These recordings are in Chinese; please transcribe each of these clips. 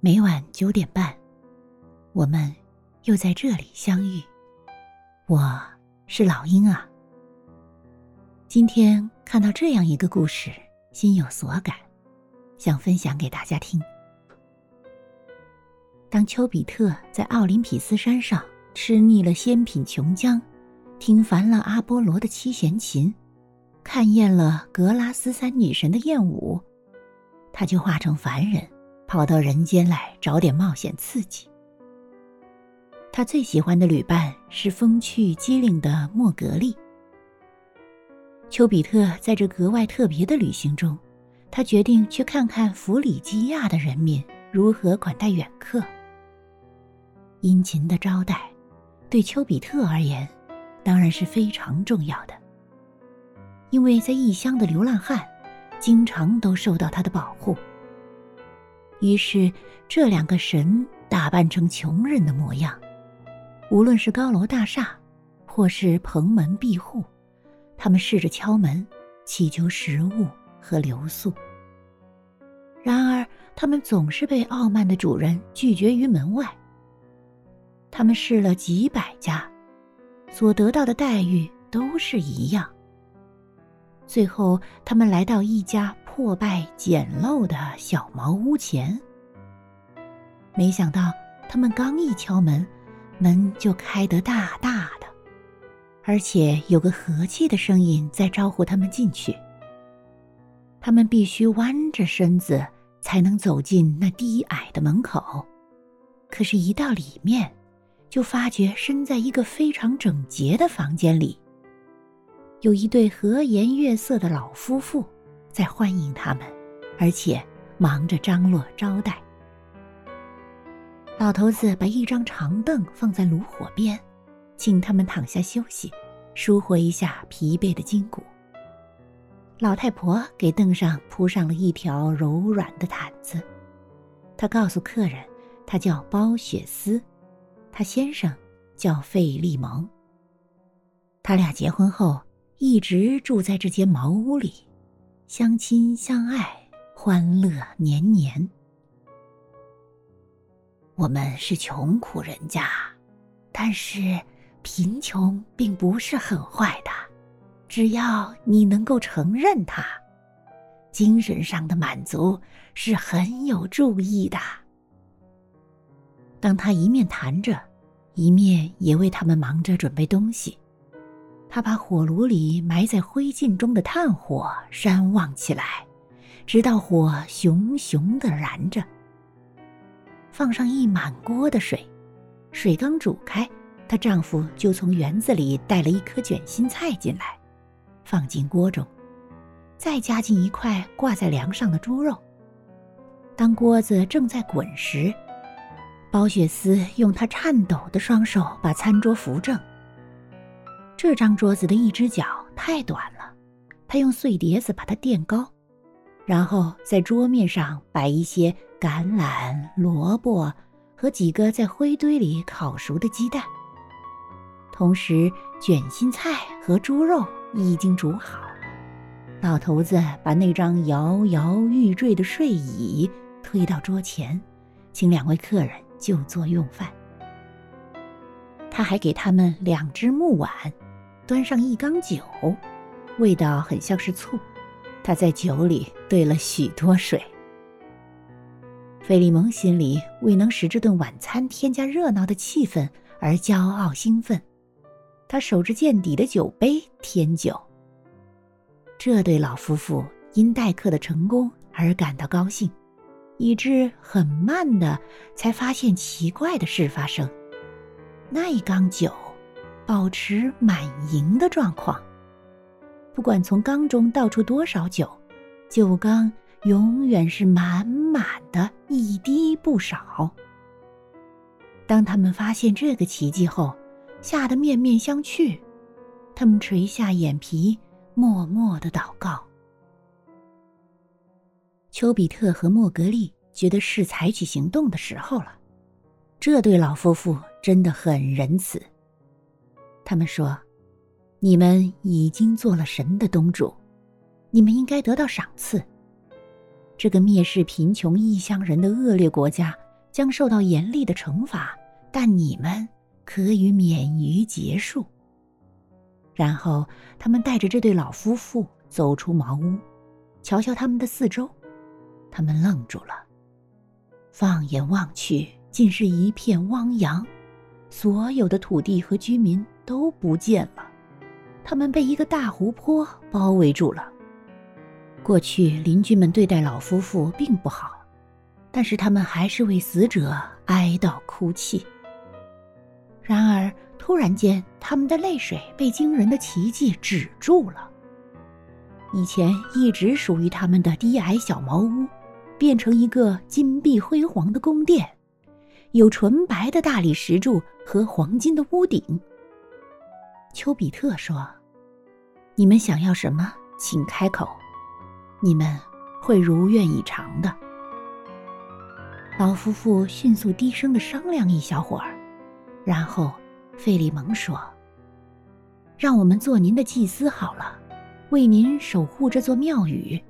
每晚九点半，我们又在这里相遇。我是老鹰啊。今天看到这样一个故事，心有所感，想分享给大家听。当丘比特在奥林匹斯山上吃腻了仙品琼浆，听烦了阿波罗的七弦琴，看厌了格拉斯三女神的艳舞，他就化成凡人。跑到人间来找点冒险刺激。他最喜欢的旅伴是风趣机灵的莫格利。丘比特在这格外特别的旅行中，他决定去看看弗里基亚的人民如何款待远客。殷勤的招待，对丘比特而言，当然是非常重要的。因为在异乡的流浪汉，经常都受到他的保护。于是，这两个神打扮成穷人的模样，无论是高楼大厦，或是蓬门闭户，他们试着敲门，祈求食物和留宿。然而，他们总是被傲慢的主人拒绝于门外。他们试了几百家，所得到的待遇都是一样。最后，他们来到一家。破败简陋的小茅屋前，没想到他们刚一敲门，门就开得大大的，而且有个和气的声音在招呼他们进去。他们必须弯着身子才能走进那低矮的门口，可是，一到里面，就发觉身在一个非常整洁的房间里，有一对和颜悦色的老夫妇。在欢迎他们，而且忙着张罗招待。老头子把一张长凳放在炉火边，请他们躺下休息，舒活一下疲惫的筋骨。老太婆给凳上铺上了一条柔软的毯子。她告诉客人，她叫包雪丝，她先生叫费利蒙。他俩结婚后一直住在这间茅屋里。相亲相爱，欢乐年年。我们是穷苦人家，但是贫穷并不是很坏的，只要你能够承认它，精神上的满足是很有注意的。当他一面谈着，一面也为他们忙着准备东西。他把火炉里埋在灰烬中的炭火煽旺起来，直到火熊熊的燃着。放上一满锅的水，水刚煮开，她丈夫就从园子里带了一颗卷心菜进来，放进锅中，再加进一块挂在梁上的猪肉。当锅子正在滚时，包雪丝用她颤抖的双手把餐桌扶正。这张桌子的一只脚太短了，他用碎碟子把它垫高，然后在桌面上摆一些橄榄、萝卜和几个在灰堆里烤熟的鸡蛋。同时，卷心菜和猪肉已经煮好。老头子把那张摇摇欲坠的睡椅推到桌前，请两位客人就坐用饭。他还给他们两只木碗。端上一缸酒，味道很像是醋。他在酒里兑了许多水。费利蒙心里为能使这顿晚餐添加热闹的气氛而骄傲兴奋，他守着见底的酒杯添酒。这对老夫妇因待客的成功而感到高兴，以致很慢的才发现奇怪的事发生：那一缸酒。保持满盈的状况。不管从缸中倒出多少酒，酒缸永远是满满的，一滴不少。当他们发现这个奇迹后，吓得面面相觑。他们垂下眼皮，默默的祷告。丘比特和莫格利觉得是采取行动的时候了。这对老夫妇真的很仁慈。他们说：“你们已经做了神的东主，你们应该得到赏赐。这个蔑视贫穷异乡人的恶劣国家，将受到严厉的惩罚，但你们可以免于结束。然后，他们带着这对老夫妇走出茅屋，瞧瞧他们的四周，他们愣住了。放眼望去，竟是一片汪洋，所有的土地和居民都不见了，他们被一个大湖泊包围住了。过去邻居们对待老夫妇并不好，但是他们还是为死者哀悼哭泣。然而，突然间，他们的泪水被惊人的奇迹止住了。以前一直属于他们的低矮小茅屋，变成一个金碧辉煌的宫殿，有纯白的大理石柱和黄金的屋顶。丘比特说：“你们想要什么，请开口，你们会如愿以偿的。”老夫妇迅速低声的商量一小会儿，然后。费利蒙说：“让我们做您的祭司好了，为您守护这座庙宇。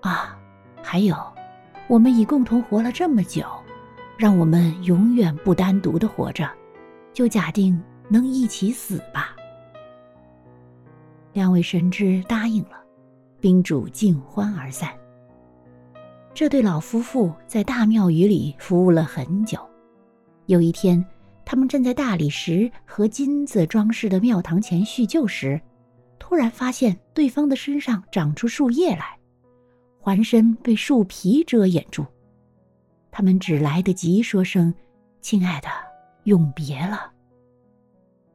啊，还有，我们已共同活了这么久，让我们永远不单独的活着，就假定能一起死吧。”两位神之答应了，宾主尽欢而散。这对老夫妇在大庙宇里服务了很久。有一天。他们站在大理石和金子装饰的庙堂前叙旧时，突然发现对方的身上长出树叶来，环身被树皮遮掩住。他们只来得及说声“亲爱的，永别了”。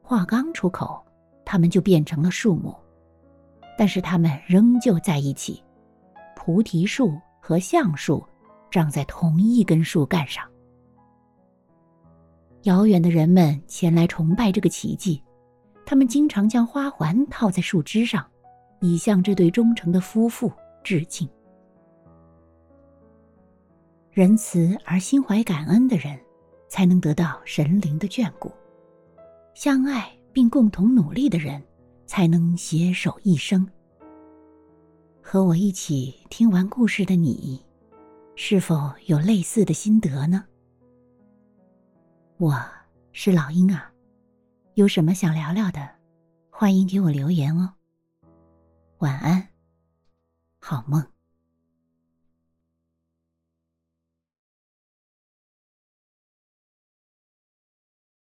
话刚出口，他们就变成了树木，但是他们仍旧在一起。菩提树和橡树长在同一根树干上。遥远的人们前来崇拜这个奇迹，他们经常将花环套在树枝上，以向这对忠诚的夫妇致敬。仁慈而心怀感恩的人，才能得到神灵的眷顾；相爱并共同努力的人，才能携手一生。和我一起听完故事的你，是否有类似的心得呢？我是老鹰啊，有什么想聊聊的，欢迎给我留言哦。晚安，好梦。